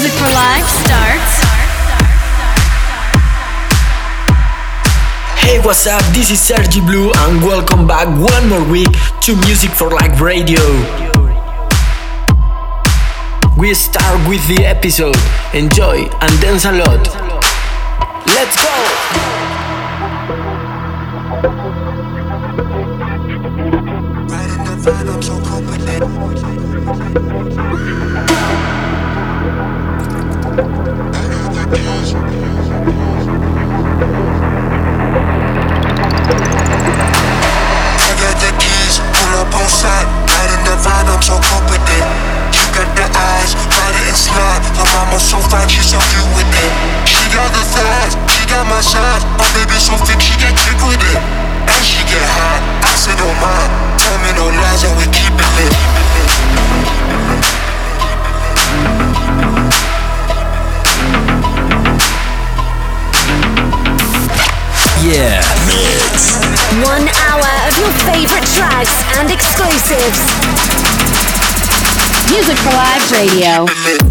Music for Life starts. Hey, what's up? This is Sergi Blue, and welcome back one more week to Music for Life Radio. We start with the episode. Enjoy and dance a lot. Let's go! So fine, she so cute with it. She got the thighs, she got my size. My baby so thick, she get kick with it. And she get hot, I said oh, don't. Tell me no lies, and we keep it lit. Yeah. One hour of your favorite tracks and exclusives. Music for Live Radio.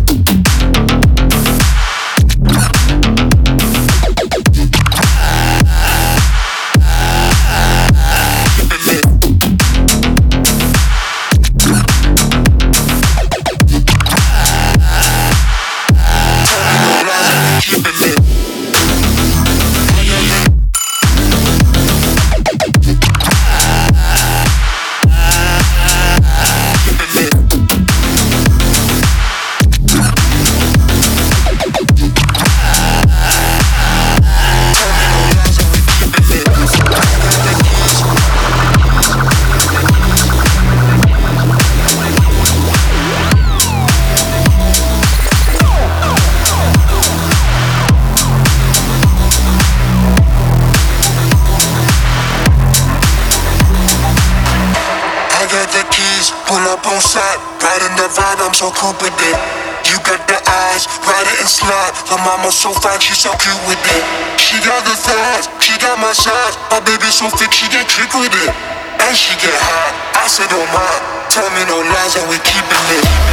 Don't mind. Tell me no lies and we keep it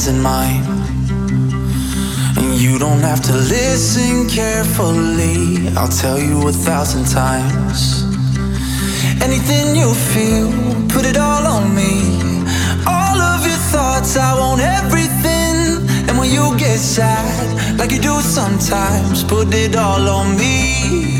hands in mine. And you don't have to listen carefully, I'll tell you a thousand times. Anything you feel, put it all on me. All of your thoughts, I want everything. And when you get sad, like you do sometimes, put it all on me.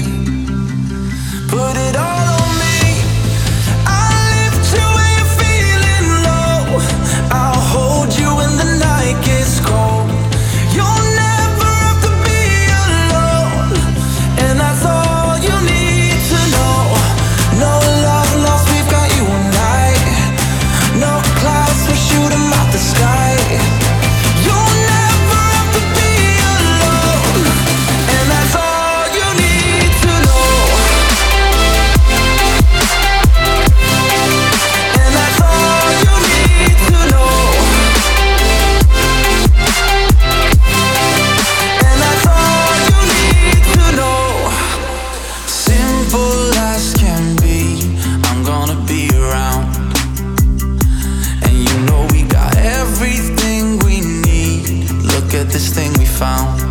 this thing we found.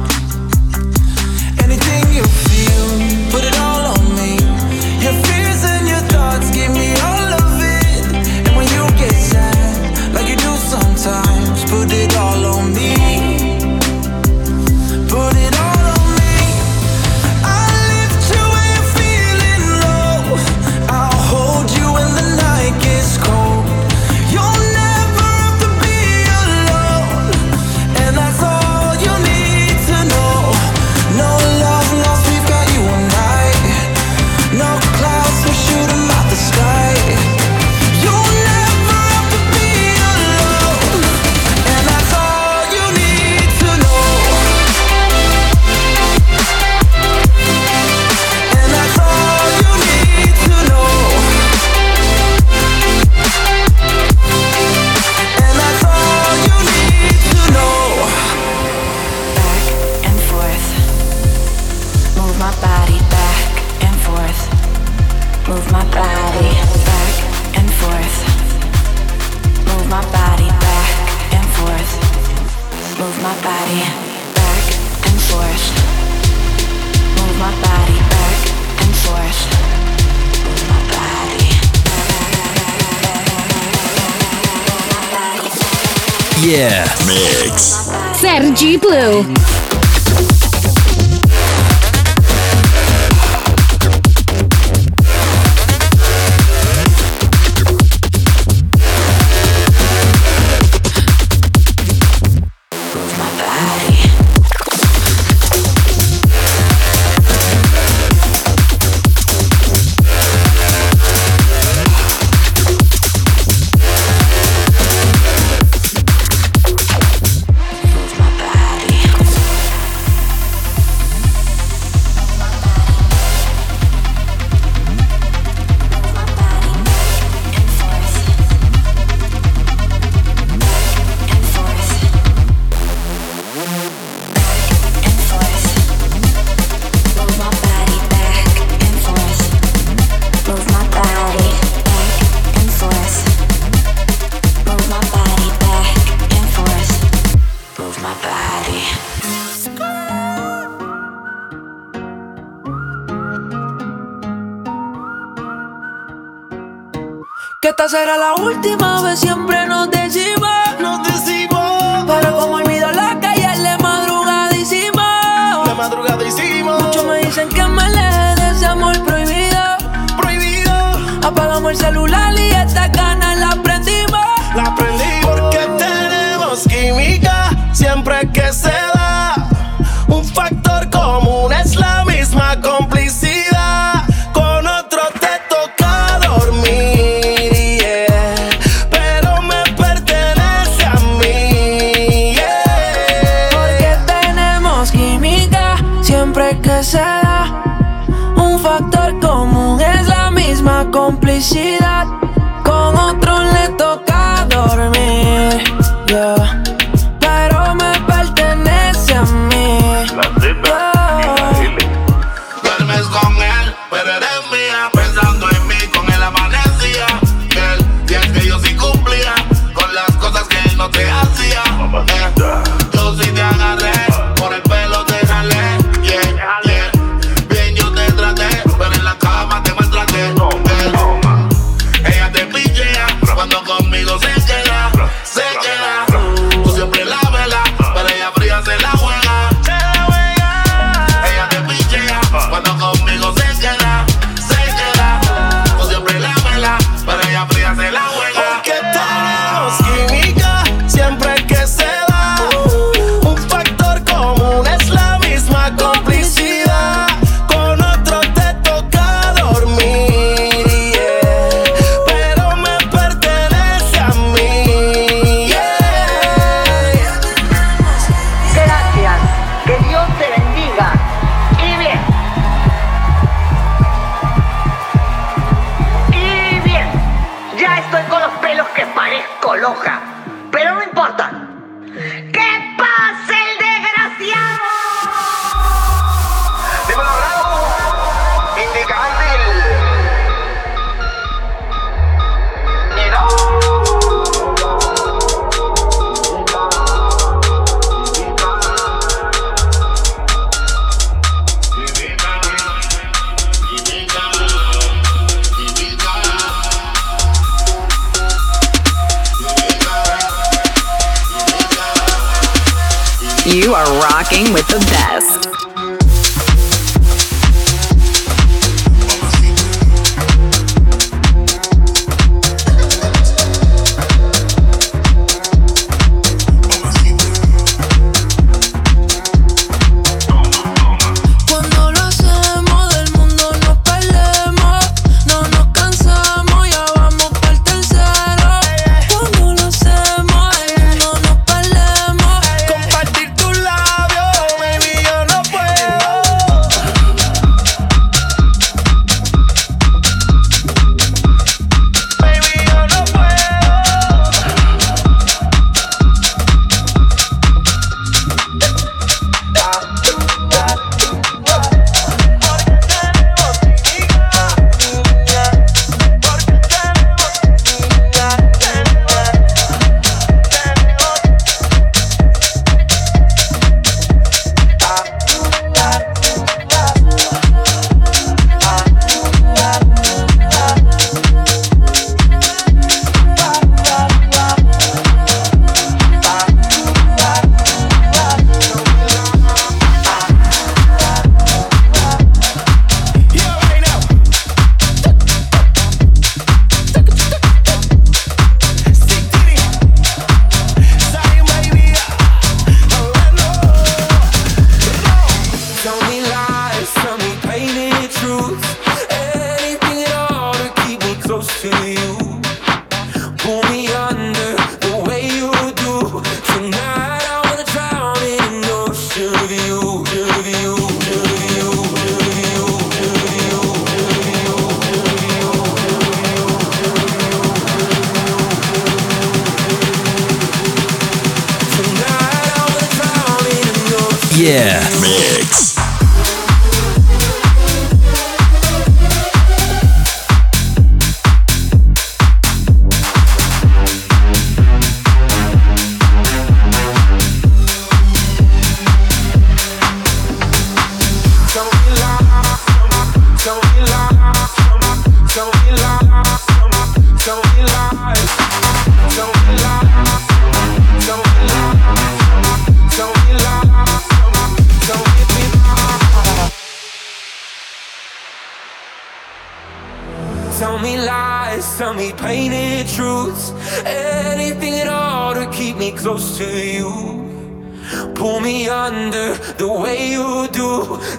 Será la última complicidad.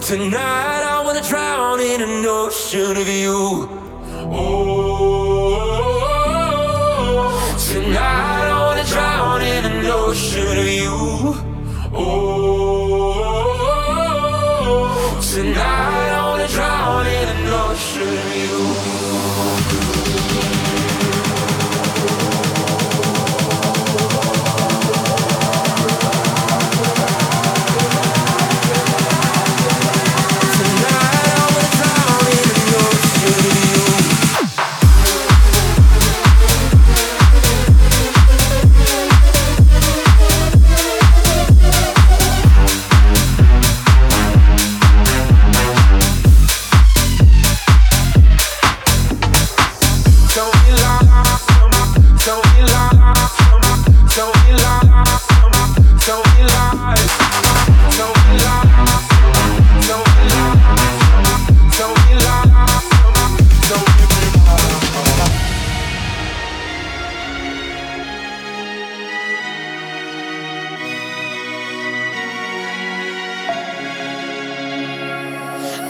Tonight I wanna drown in an ocean of you. Oh.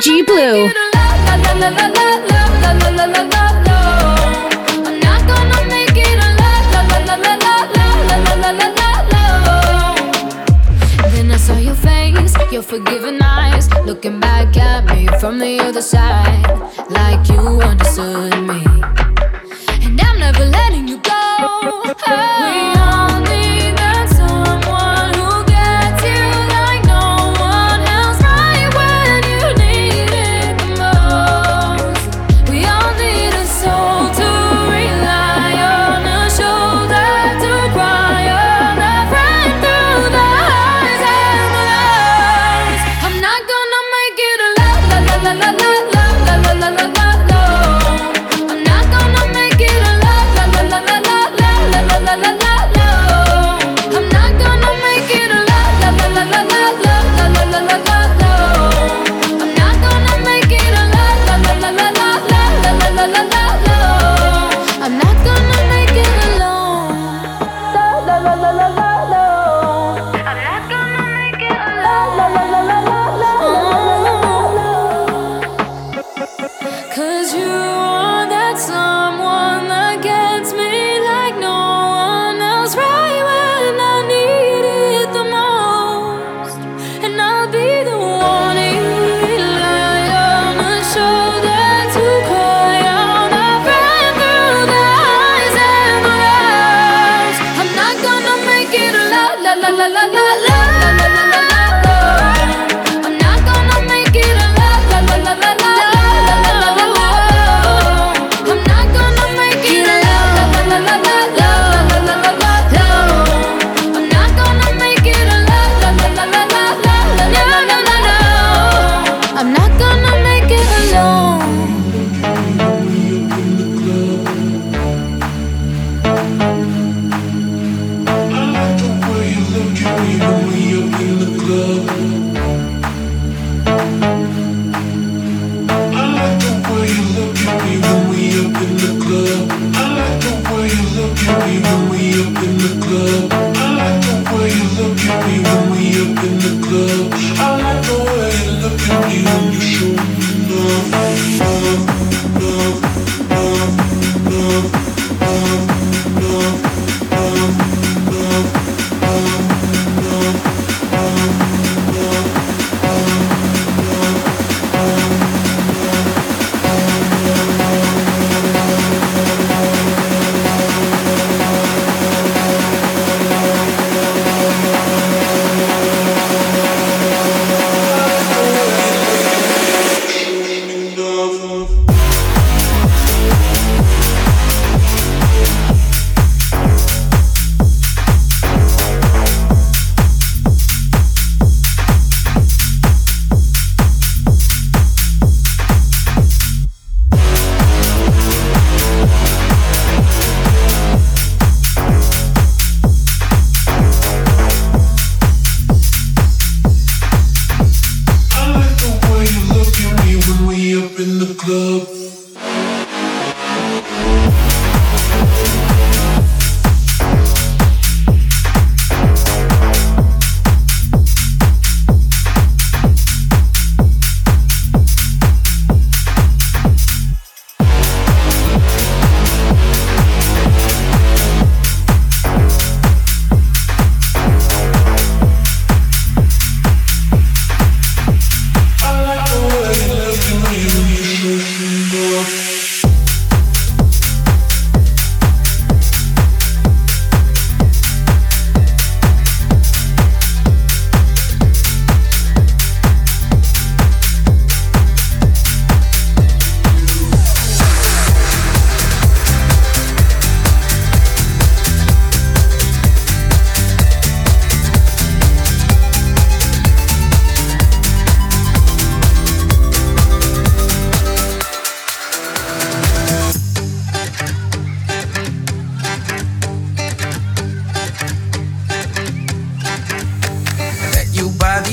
G Blue. Forgiving eyes, looking back at me from the other side, like you understood me. And I'm never letting you go. Oh.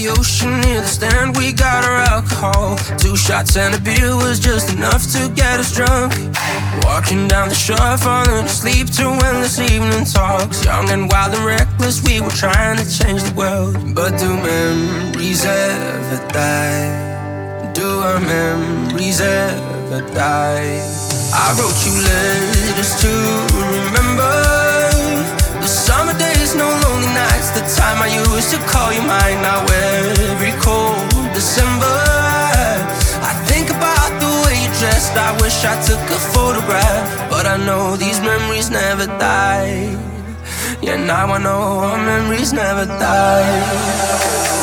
The ocean near the stand, we got our alcohol. Two shots and a beer was just enough to get us drunk. Walking down the shore, falling asleep to endless evening talks. Young and wild and reckless, we were trying to change the world. But do memories ever die? Do our memories ever die? I wrote you letters to remember the summer days, no lonely nights. The time I used to call you mine. Now every cold December, I think about the way you dressed. I wish I took a photograph, but I know these memories never die. Yeah, now I know our memories never die.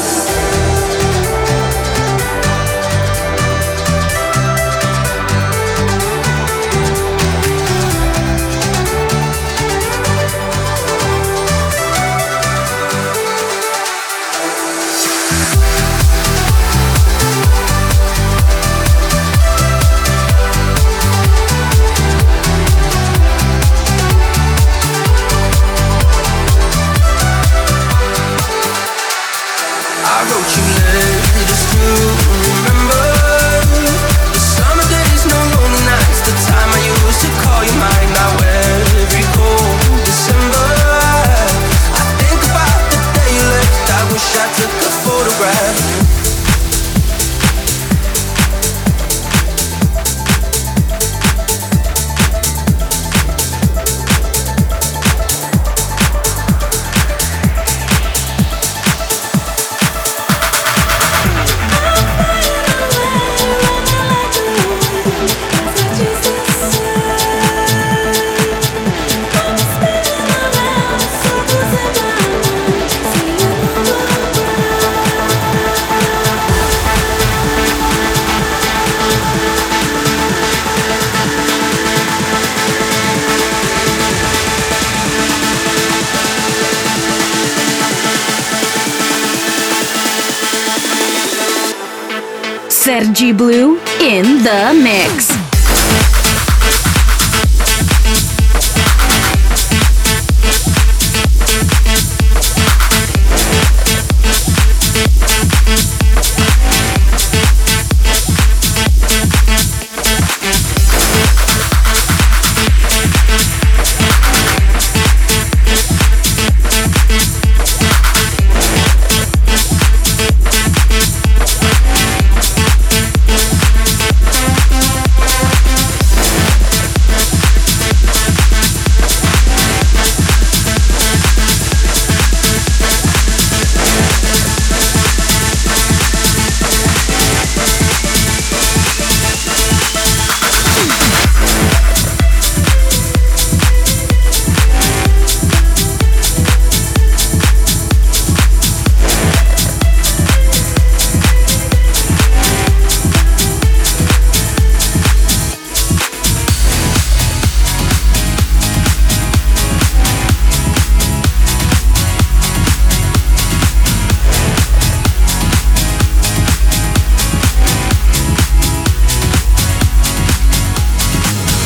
Blue in the mix.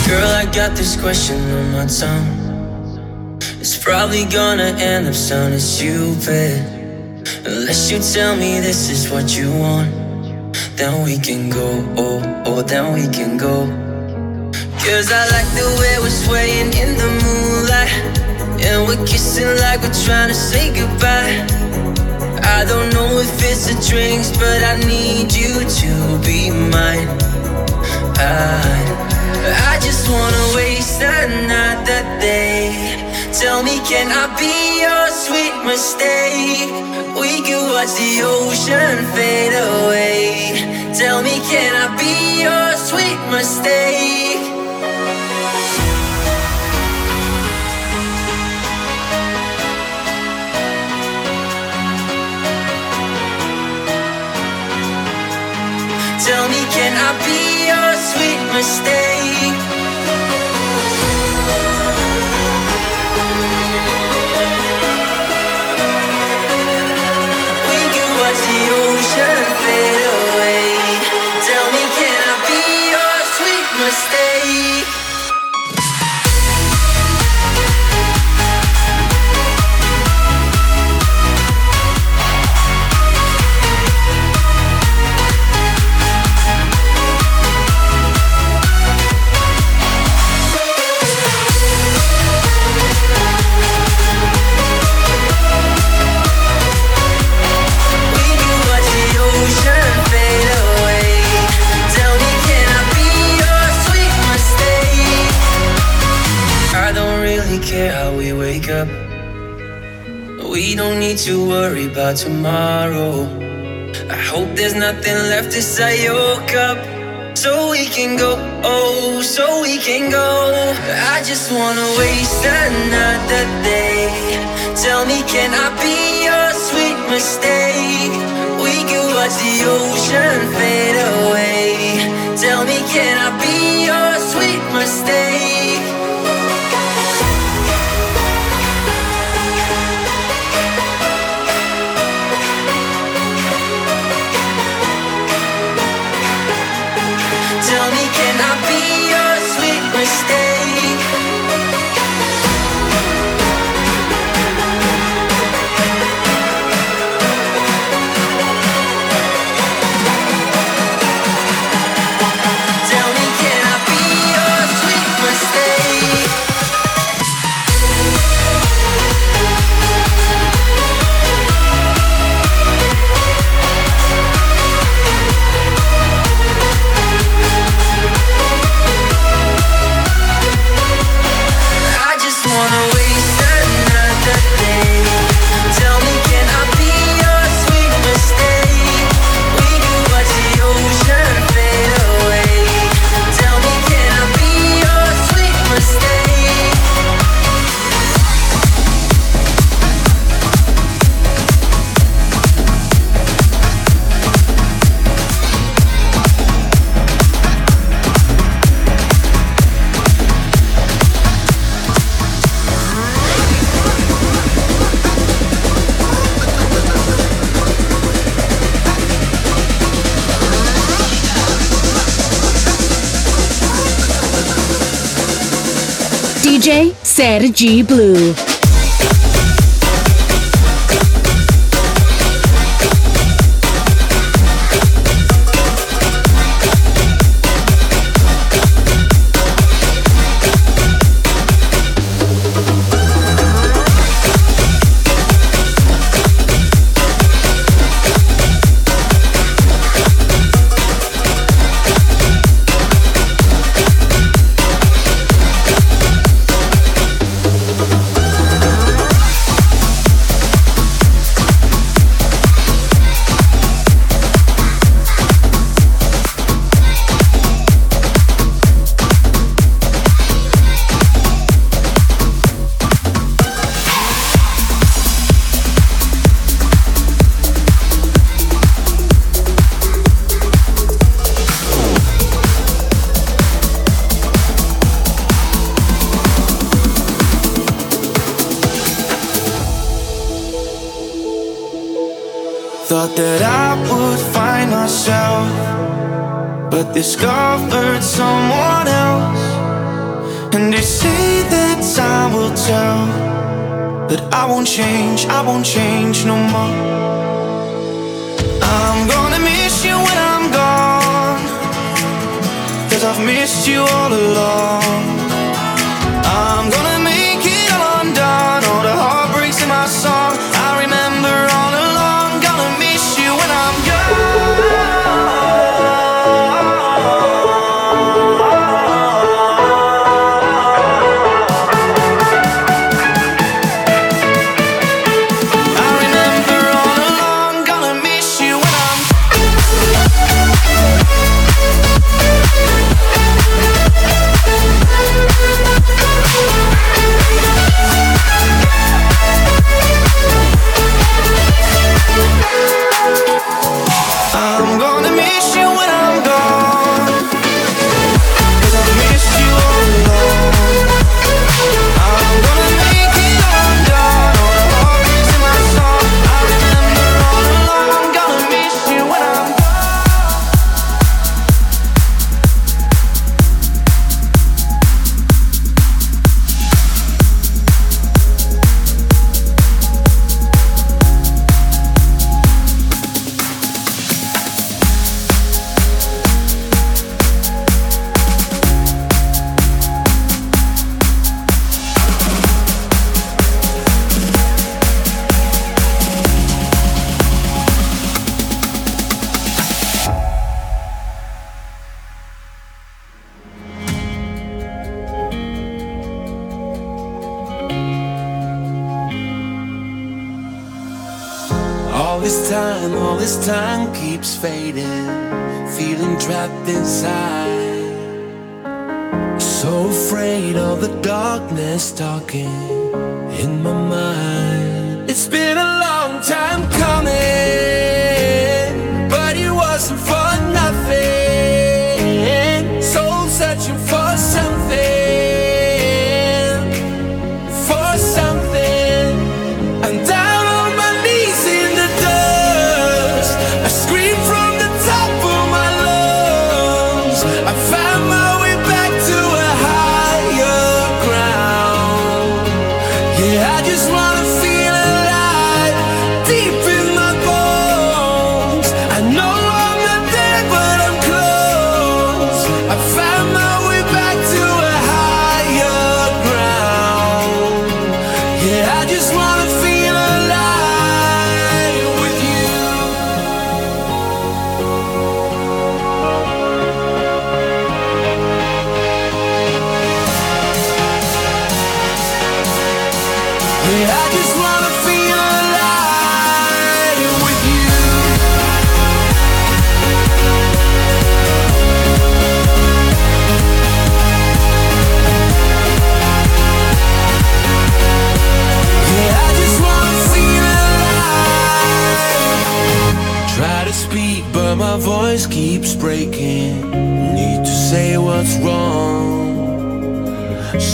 Girl, I got this question on my tongue. It's probably gonna end up sounding stupid. Unless you tell me this is what you want, then we can go. Oh, oh, then we can go. Cause I like the way we're swaying in the moonlight. And we're kissing like we're trying to say goodbye. I don't know if it's the drinks, but I need you to be mine. I, just wanna waste another day. Tell me, can I be your sweet mistake? We could watch the ocean fade away. Tell me, can I be your sweet mistake? Tell me, can I be your sweet mistake? To worry about tomorrow. I hope there's nothing left as I woke up. So we can go, oh, so we can go. I just wanna waste another day. Tell me, can I be your sweet mistake? We could watch the ocean fade away. Tell me, can I be your sweet mistake? DJ Sergi Blue.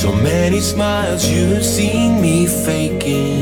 So many smiles you've seen me faking.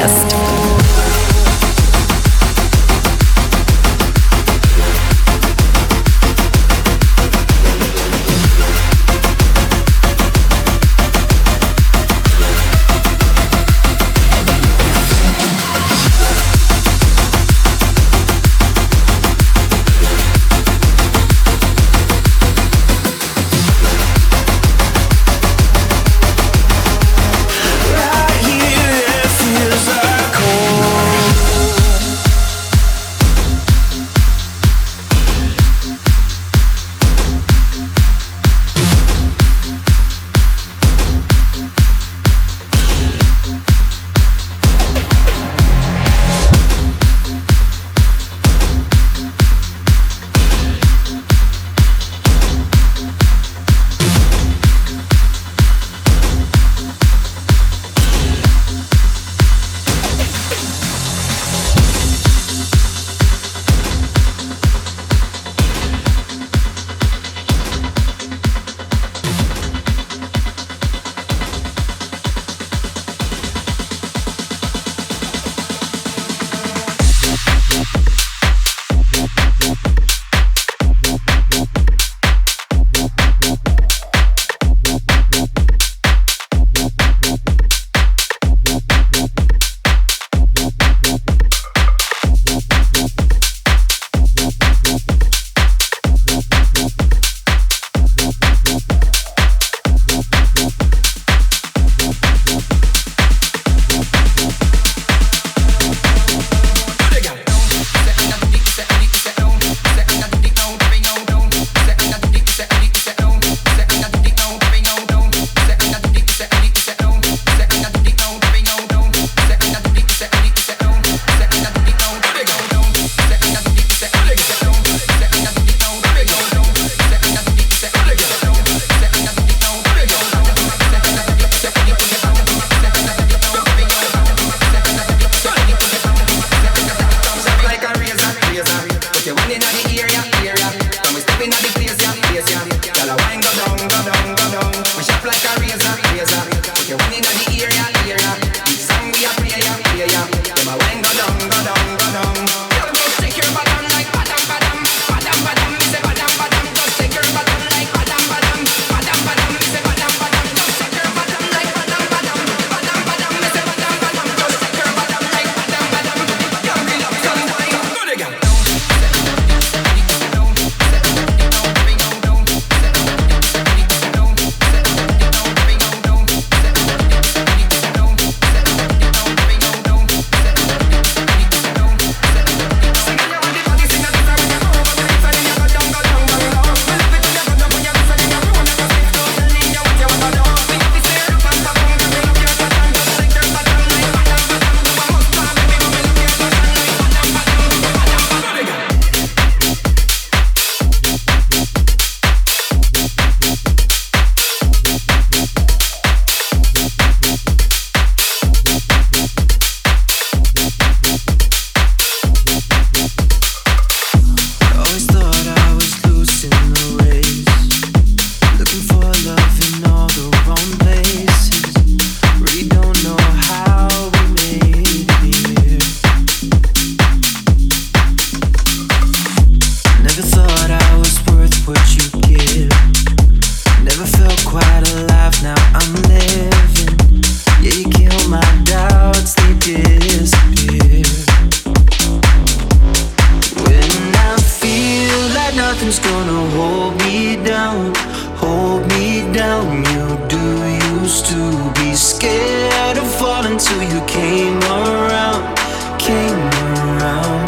nothing's gonna hold me down, hold me down. You do used to be scared of falling till you came around, came around.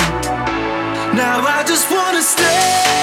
Now I just wanna stay.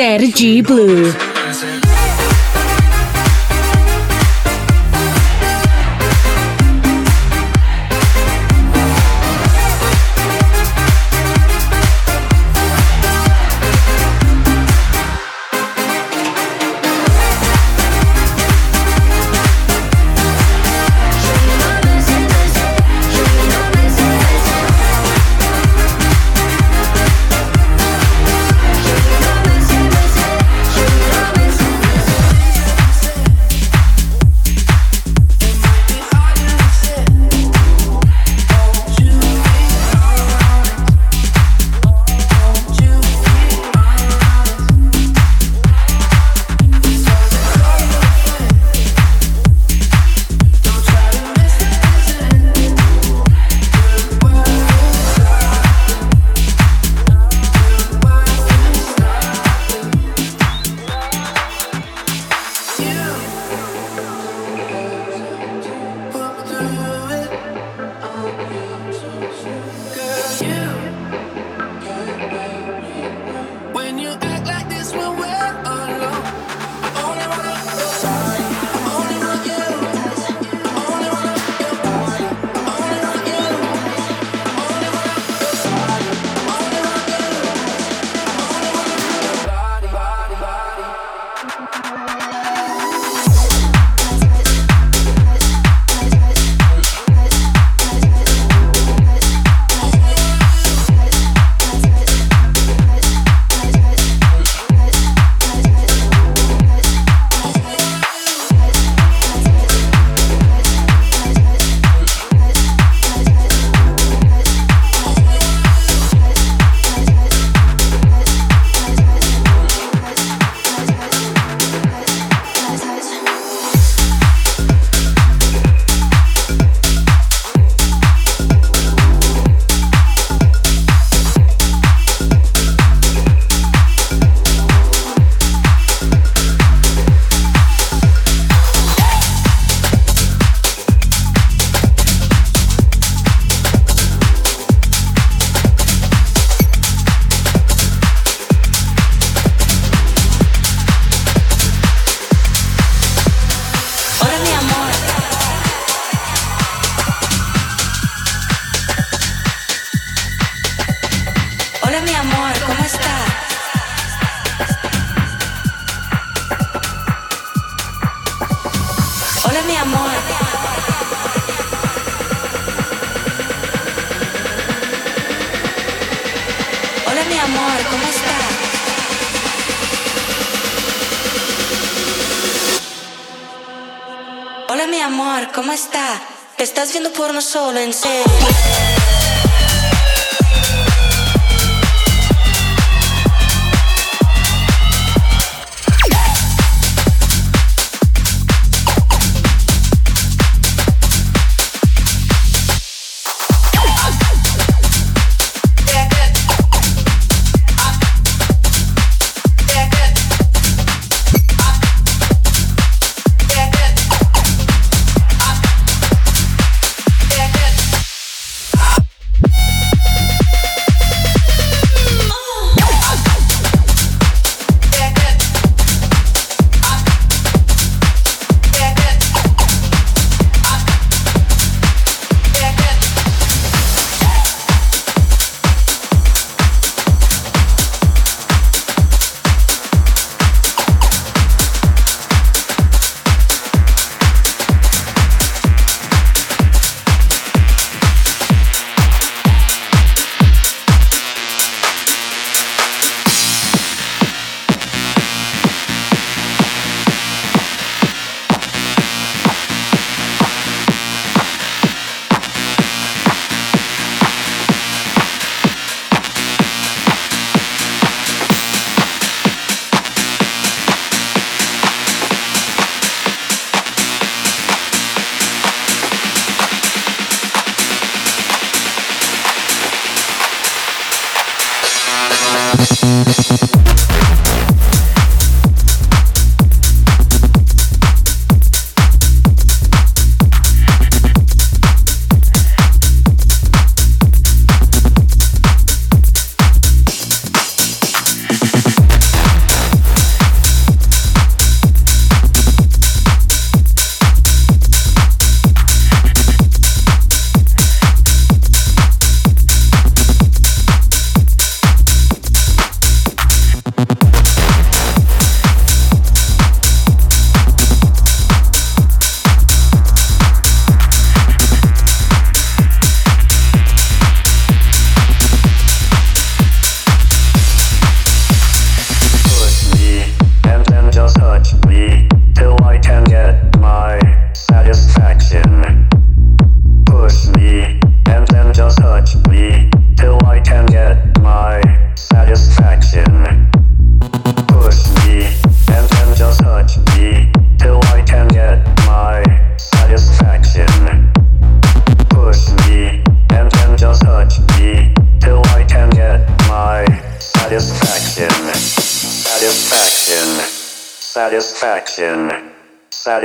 Sergi Blue.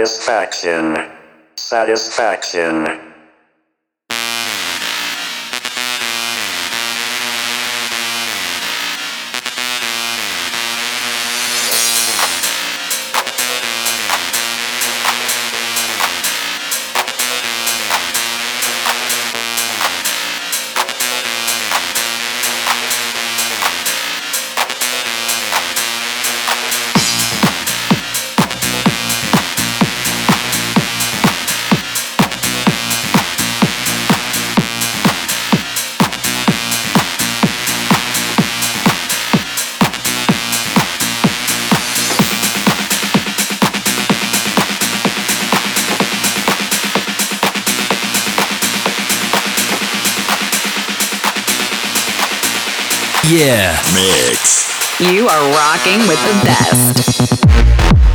Satisfaction. Satisfaction. Mix. You are rocking with the best.